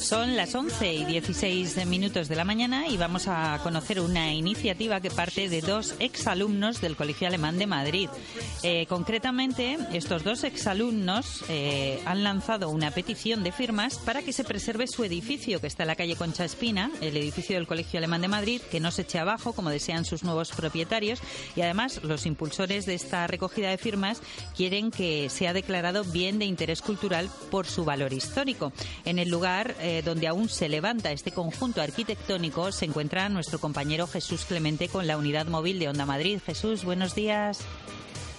Son las 11 y 16 minutos de la mañana y vamos a conocer una iniciativa que parte de dos exalumnos del Colegio Alemán de Madrid. Eh, concretamente, estos dos exalumnos eh, han lanzado una petición de firmas para que se preserve su edificio, que está en la calle Concha Espina, el edificio del Colegio Alemán de Madrid, que no se eche abajo, como desean sus nuevos propietarios. Y además, los impulsores de esta recogida de firmas quieren que sea declarado bien de interés cultural por su valor histórico. En el lugar eh, donde aún se levanta este conjunto arquitectónico, se encuentra nuestro compañero Jesús Clemente con la unidad móvil de Onda Madrid. Jesús, buenos días.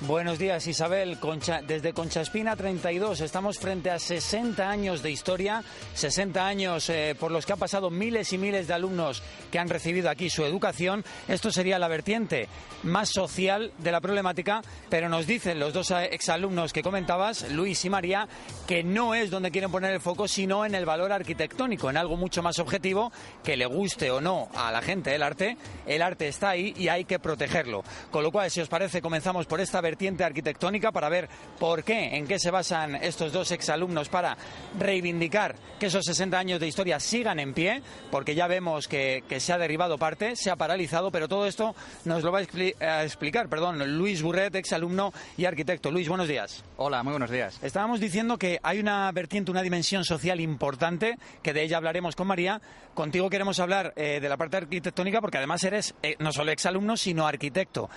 Buenos días, Isabel. Desde Concha Espina 32 estamos frente a 60 años de historia, 60 años eh, por los que han pasado miles y miles de alumnos que han recibido aquí su educación. Esto sería la vertiente más social de la problemática, pero nos dicen los dos exalumnos que comentabas, Luis y María, que no es donde quieren poner el foco, sino en el valor arquitectónico, en algo mucho más objetivo, que le guste o no a la gente el arte. El arte está ahí y hay que protegerlo. Con lo cual, si os parece, comenzamos por esta vertiente vertiente arquitectónica para ver por qué, en qué se basan estos dos exalumnos para reivindicar que esos 60 años de historia sigan en pie, porque ya vemos que, que se ha derribado parte, se ha paralizado, pero todo esto nos lo va a, expli a explicar, perdón, Luis Burret, exalumno y arquitecto. Luis, buenos días. Hola, muy buenos días. Estábamos diciendo que hay una vertiente, una dimensión social importante, que de ella hablaremos con María. Contigo queremos hablar eh, de la parte arquitectónica, porque además eres eh, no solo exalumno, sino arquitecto.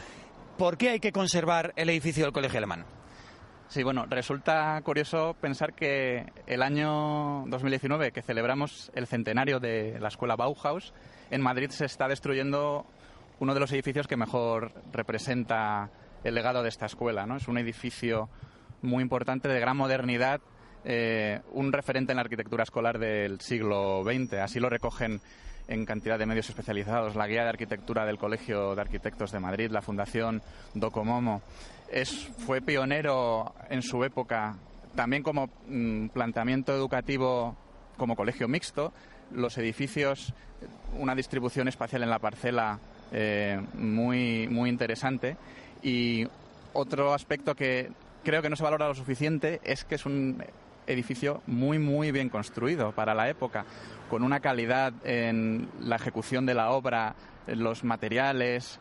¿Por qué hay que conservar el edificio del Colegio Alemán? Sí, bueno, resulta curioso pensar que el año 2019, que celebramos el centenario de la escuela Bauhaus, en Madrid se está destruyendo uno de los edificios que mejor representa el legado de esta escuela. ¿no? Es un edificio muy importante, de gran modernidad, eh, un referente en la arquitectura escolar del siglo XX. Así lo recogen en cantidad de medios especializados, la Guía de Arquitectura del Colegio de Arquitectos de Madrid, la Fundación Docomomo. Es, fue pionero en su época también como mm, planteamiento educativo como colegio mixto, los edificios, una distribución espacial en la parcela eh, muy, muy interesante y otro aspecto que creo que no se valora lo suficiente es que es un edificio muy, muy bien construido para la época, con una calidad en la ejecución de la obra, los materiales,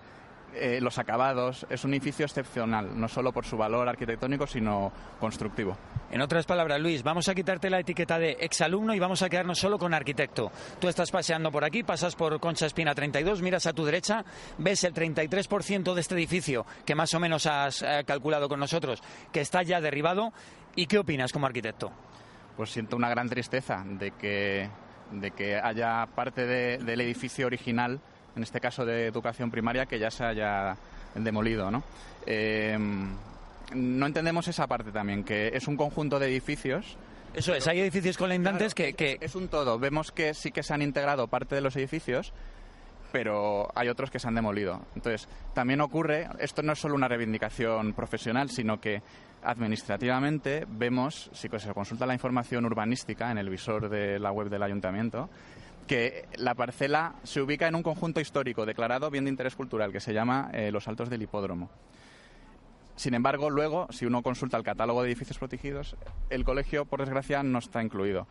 eh, los acabados. Es un edificio excepcional, no solo por su valor arquitectónico, sino constructivo. En otras palabras, Luis, vamos a quitarte la etiqueta de exalumno y vamos a quedarnos solo con arquitecto. Tú estás paseando por aquí, pasas por Concha Espina 32, miras a tu derecha, ves el 33% de este edificio que más o menos has eh, calculado con nosotros, que está ya derribado. ¿Y qué opinas como arquitecto? Pues siento una gran tristeza de que, de que haya parte de, del edificio original, en este caso de educación primaria, que ya se haya demolido, ¿no? Eh, no entendemos esa parte también, que es un conjunto de edificios. Eso es, hay edificios colindantes Claro, que, que- Es un todo. Vemos que sí que se han integrado parte de los edificios, pero hay otros que se han demolido. Entonces, también ocurre, esto no es solo una reivindicación profesional, sino que administrativamente vemos, si se consulta la información urbanística en el visor de la web del ayuntamiento, que la parcela se ubica en un conjunto histórico declarado bien de interés cultural que se llama eh, Los Altos del Hipódromo. Sin embargo, luego, si uno consulta el catálogo de edificios protegidos, el colegio, por desgracia, no está incluido.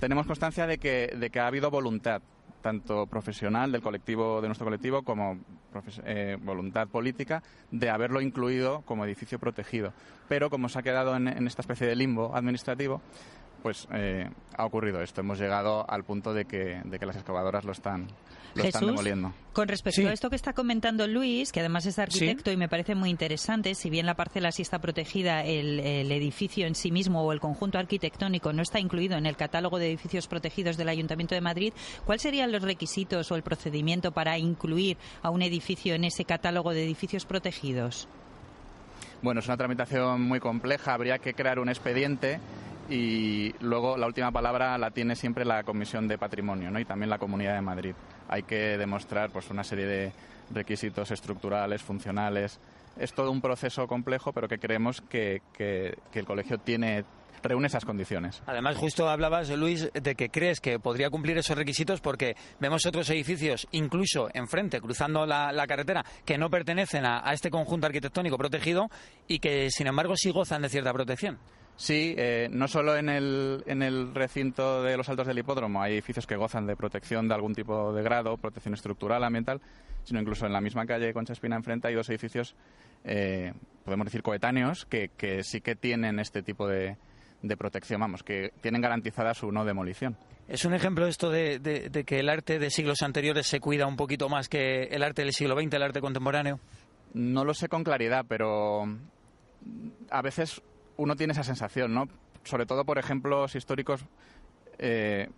Tenemos constancia de que, de que ha habido voluntad, tanto profesional del colectivo, de nuestro colectivo, como eh, voluntad política, de haberlo incluido como edificio protegido. Pero como se ha quedado en, en esta especie de limbo administrativo, pues eh, ha ocurrido esto. Hemos llegado al punto de que, de que las excavadoras lo están, lo están Jesús, demoliendo. con respecto Sí. a esto que está comentando Luis, que además es arquitecto y me parece muy interesante, si bien la parcela sí está protegida, el, el edificio en sí mismo o el conjunto arquitectónico no está incluido en el catálogo de edificios protegidos del Ayuntamiento de Madrid, ¿cuáles serían los requisitos o el procedimiento para incluir a un edificio en ese catálogo de edificios protegidos? Bueno, es una tramitación muy compleja. Habría que crear un expediente y luego la última palabra la tiene siempre la Comisión de Patrimonio ¿no? y también la Comunidad de Madrid. Hay que demostrar pues, una serie de requisitos estructurales, funcionales. Es todo un proceso complejo, pero que creemos que, que el colegio tiene reúne esas condiciones. Además, justo hablabas, Luis, de que crees que podría cumplir esos requisitos porque vemos otros edificios, incluso enfrente, cruzando la, carretera, que no pertenecen a, este conjunto arquitectónico protegido y que, sin embargo, sí gozan de cierta protección. Sí, eh, no solo en el, en el recinto de los altos del hipódromo hay edificios que gozan de protección de algún tipo de grado, protección estructural, ambiental, sino incluso en la misma calle Concha Espina enfrente hay dos edificios, eh, podemos decir coetáneos, que, que sí que tienen este tipo de, de protección, vamos, que tienen garantizada su no demolición. ¿Es un ejemplo esto de, que el arte de siglos anteriores se cuida un poquito más que el arte del siglo XX, el arte contemporáneo? No lo sé con claridad, pero a veces uno tiene esa sensación, ¿no? Sobre todo por ejemplos históricos, eh,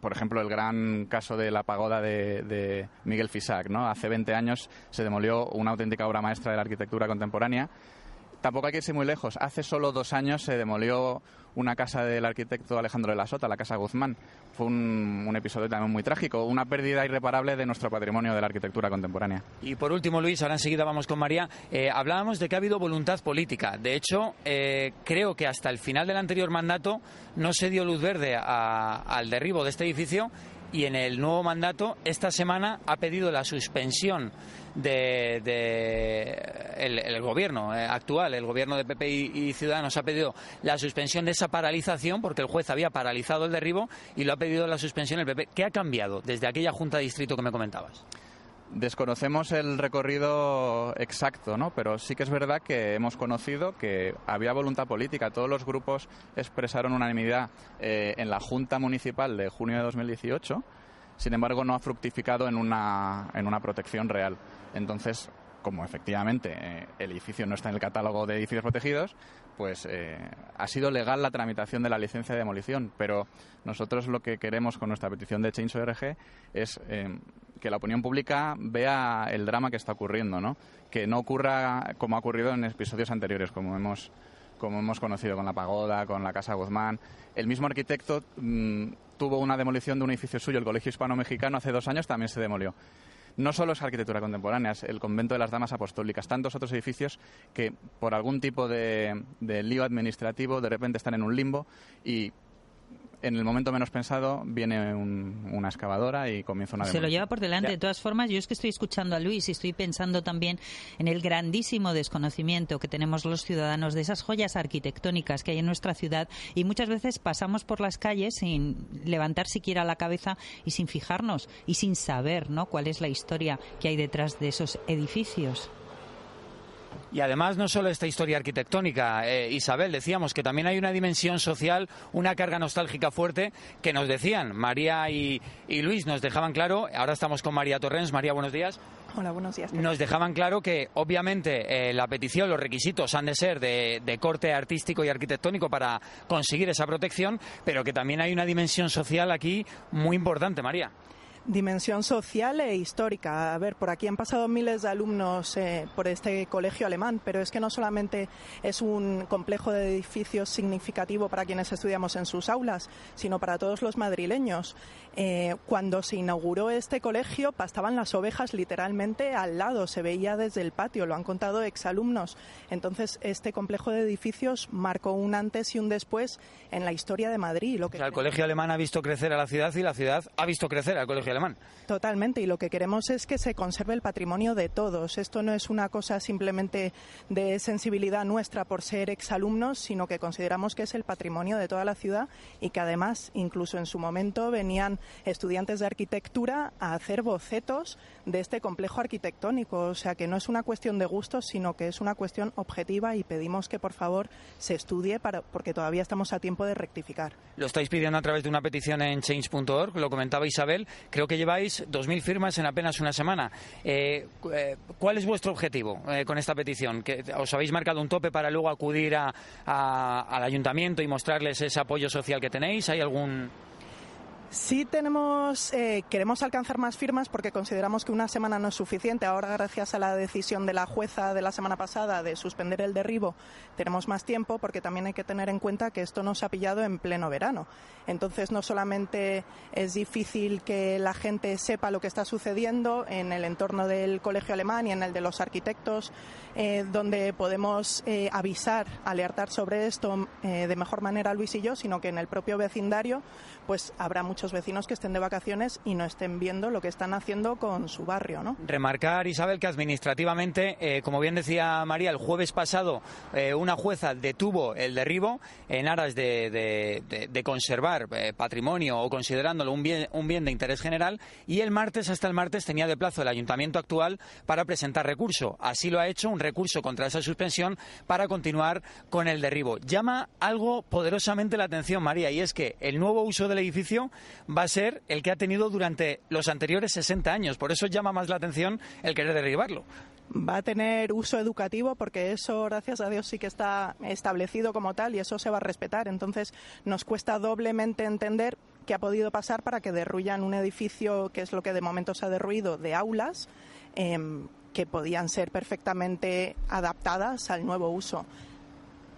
por ejemplo, el gran caso de la pagoda de, de, Miguel Fisac, ¿no? Hace 20 años se demolió una auténtica obra maestra de la arquitectura contemporánea Tampoco hay que irse muy lejos. Hace solo dos años se demolió una casa del arquitecto Alejandro de la Sota, la Casa Guzmán. Fue un, episodio también muy trágico, una pérdida irreparable de nuestro patrimonio de la arquitectura contemporánea. Y por último, Luis, ahora enseguida vamos con María. Eh, hablábamos de que ha habido voluntad política. De hecho, eh, creo que hasta el final del anterior mandato no se dio luz verde al derribo de este edificio y en el nuevo mandato esta semana ha pedido la suspensión de, el, gobierno eh, actual, el gobierno de PP y, Ciudadanos ha pedido la suspensión de esa paralización porque el juez había paralizado el derribo y lo ha pedido la suspensión el PP. ¿Qué ha cambiado desde aquella junta de distrito que me comentabas? Desconocemos el recorrido exacto, ¿no? pero sí que es verdad que hemos conocido que había voluntad política. Todos los grupos expresaron unanimidad eh, en la Junta Municipal de junio de 2018, sin embargo no ha fructificado en una, en una protección real. Entonces, como efectivamente eh, el edificio no está en el catálogo de edificios protegidos, pues eh, ha sido legal la tramitación de la licencia de demolición, pero nosotros lo que queremos con nuestra petición de Change ORG es eh, que la opinión pública vea el drama que está ocurriendo, ¿no? Que no ocurra como ha ocurrido en episodios anteriores, como hemos como hemos conocido con la pagoda, con la Casa Guzmán. El mismo arquitecto mm, tuvo una demolición de un edificio suyo, el Colegio Hispano-Mexicano, hace dos años también se demolió no solo es arquitectura contemporánea, es el convento de las damas apostólicas, tantos otros edificios que por algún tipo de, de lío administrativo de repente están en un limbo y en el momento menos pensado viene una excavadora y comienza una Se lo lleva por delante. De todas formas, yo es que estoy escuchando a Luis y estoy pensando también en el grandísimo desconocimiento que tenemos los ciudadanos de esas joyas arquitectónicas que hay en nuestra ciudad y muchas veces pasamos por las calles sin levantar siquiera la cabeza y sin fijarnos y sin saber ¿no? cuál es la historia que hay detrás de esos edificios. Y además no solo esta historia arquitectónica, eh, Isabel, decíamos que también hay una dimensión social, una carga nostálgica fuerte que nos decían María y, Luis, nos dejaban claro, ahora estamos con María Torrens. María, buenos días. Hola, buenos días. Nos dejaban claro que obviamente eh, la petición, los requisitos han de ser de, de, corte artístico y arquitectónico para conseguir esa protección, pero que también hay una dimensión social aquí muy importante, María dimensión social e histórica. A ver, por aquí han pasado miles de alumnos eh, por este colegio alemán, pero es que no solamente es un complejo de edificios significativo para quienes estudiamos en sus aulas, sino para todos los madrileños. Eh, cuando se inauguró este colegio, pastaban las ovejas literalmente al lado, se veía desde el patio, lo han contado exalumnos. Entonces, este complejo de edificios marcó un antes y un después en la historia de Madrid. Lo que el colegio alemán ha visto crecer a la ciudad y la ciudad ha visto crecer al colegio Totalmente, y lo que queremos es que se conserve el patrimonio de todos. Esto no es una cosa simplemente de sensibilidad nuestra por ser exalumnos, sino que consideramos que es el patrimonio de toda la ciudad y que además, incluso en su momento, venían estudiantes de arquitectura a hacer bocetos de este complejo arquitectónico. O sea que no es una cuestión de gustos, sino que es una cuestión objetiva y pedimos que por favor se estudie para, porque todavía estamos a tiempo de rectificar. Lo estáis pidiendo a través de una petición en change.org, lo comentaba Isabel. Creo que lleváis 2.000 firmas en apenas una semana. Eh, eh, ¿Cuál es vuestro objetivo eh, con esta petición? ¿Que ¿Os habéis marcado un tope para luego acudir a, al ayuntamiento y mostrarles ese apoyo social que tenéis? ¿Hay algún...? Sí tenemos, eh, queremos alcanzar más firmas porque consideramos que una semana no es suficiente. Ahora, gracias a la decisión de la jueza de la semana pasada de suspender el derribo, tenemos más tiempo porque también hay que tener en cuenta que esto nos ha pillado en pleno verano. Entonces, no solamente es difícil que la gente sepa lo que está sucediendo en el entorno del colegio alemán y en el de los arquitectos, eh, donde podemos eh, avisar, alertar sobre esto de mejor manera Luis y yo, sino que en el propio vecindario, pues habrá muchos vecinos que estén de vacaciones y no estén viendo lo que están haciendo con su barrio. ¿no? Remarcar, Isabel, que administrativamente, eh, como bien decía María, el jueves pasado eh, una jueza detuvo el derribo en aras de, conservar eh, patrimonio o considerándolo un bien, un bien de interés general y el martes, hasta el martes, tenía de plazo el ayuntamiento actual para presentar recurso. Así lo ha hecho, un recurso contra esa suspensión para continuar con el derribo. Llama algo poderosamente la atención, María, y es que el nuevo uso del edificio va a ser el que ha tenido durante los anteriores 60 años. Por eso llama más la atención el querer derribarlo va a tener uso educativo porque eso, gracias a Dios, sí que está establecido como tal y eso se va a respetar. Entonces, nos cuesta doblemente entender qué ha podido pasar para que derruyan un edificio, que es lo que de momento se ha derruido, de aulas, em, que podían ser perfectamente adaptadas al nuevo uso.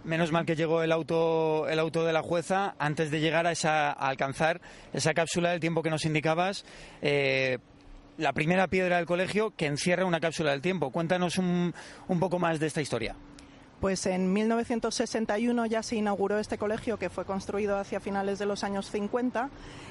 Menos mal que llegó el auto, el auto de la jueza antes de llegar a, esa, alcanzar esa cápsula del tiempo que nos indicabas. Eh, la primera piedra del colegio que encierra una cápsula del tiempo. Cuéntanos un, un poco más de esta historia. Pues en 1961 ya se inauguró este colegio que fue construido hacia finales de los años 50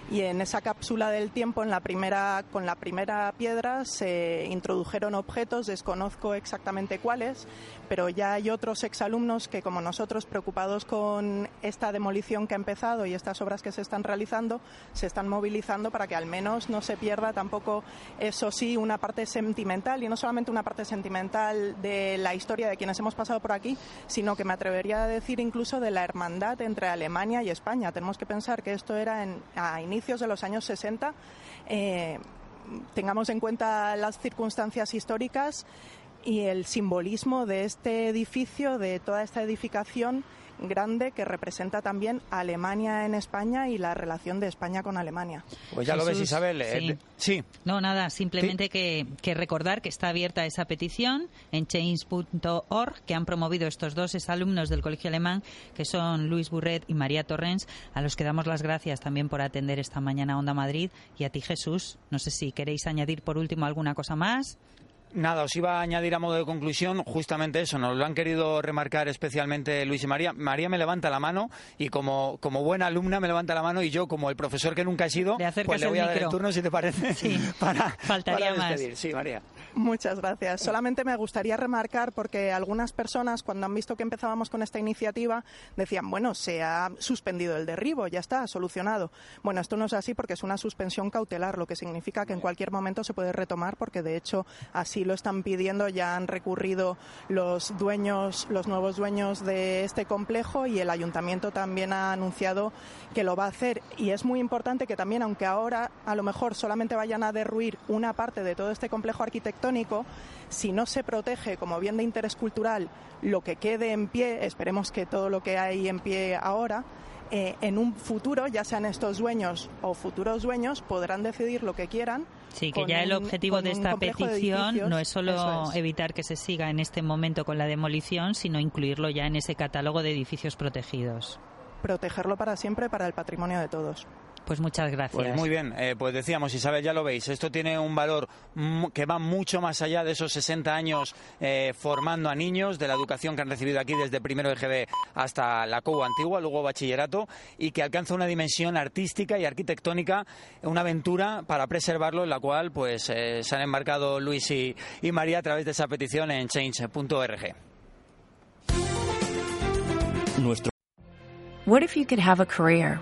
y en esa cápsula del tiempo, en la primera, con la primera piedra, se introdujeron objetos, desconozco exactamente cuáles, pero ya hay otros exalumnos que, como nosotros, preocupados con esta demolición que ha empezado y estas obras que se están realizando, se están movilizando para que al menos no se pierda tampoco, eso sí, una parte sentimental y no solamente una parte sentimental de la historia de quienes hemos pasado por aquí, sino que me atrevería a decir incluso de la hermandad entre Alemania y España. Tenemos que pensar que esto era en, a inicios de los años 60. Eh, tengamos en cuenta las circunstancias históricas y el simbolismo de este edificio, de toda esta edificación grande que representa también Alemania en España y la relación de España con Alemania. Pues ya lo ves, Isabel. Eh, sí. No, nada, simplemente que, recordar que está abierta esa petición en change.org que han promovido estos dos exalumnos del Colegio Alemán, que son Luis Burret y María Torrens, a los que damos las gracias también por atender esta mañana Onda Madrid y a ti, Jesús. No sé si queréis añadir por último alguna cosa más. Nada, os iba a añadir a modo de conclusión justamente eso, nos lo han querido remarcar especialmente Luis y María. María me levanta la mano y como, como buena alumna me levanta la mano y yo como el profesor que nunca he sido, pues le voy a dar el turno si te parece sí, para, faltaría Más. Sí, María. Muchas gracias. Solamente me gustaría remarcar porque algunas personas cuando han visto que empezábamos con esta iniciativa decían, bueno, se ha suspendido el derribo, ya está, solucionado. Bueno, esto no es así porque es una suspensión cautelar, lo que significa que en cualquier momento se puede retomar porque de hecho así lo están pidiendo, ya han recurrido los dueños, los nuevos dueños de este complejo y el ayuntamiento también ha anunciado que lo va a hacer y es muy importante que también aunque ahora a lo mejor solamente vayan a derruir una parte de todo este complejo arquitectónico si no se protege como bien de interés cultural lo que quede en pie, esperemos que todo lo que hay en pie ahora, eh, en un futuro, ya sean estos dueños o futuros dueños, podrán decidir lo que quieran. Sí, que ya el objetivo de esta petición no es solo evitar que se siga en este momento con la demolición, sino incluirlo ya en ese catálogo de edificios protegidos. Protegerlo para siempre, para el patrimonio de todos. Pues muchas gracias. Pues muy bien, eh, pues decíamos, Isabel, ya lo veis, esto tiene un valor que va mucho más allá de esos 60 años eh, formando a niños, de la educación que han recibido aquí desde primero de GB hasta la COU antigua, luego bachillerato, y que alcanza una dimensión artística y arquitectónica, una aventura para preservarlo, en la cual pues eh, se han embarcado Luis y, y María a través de esa petición en change.org. Nuestro What if you could have a career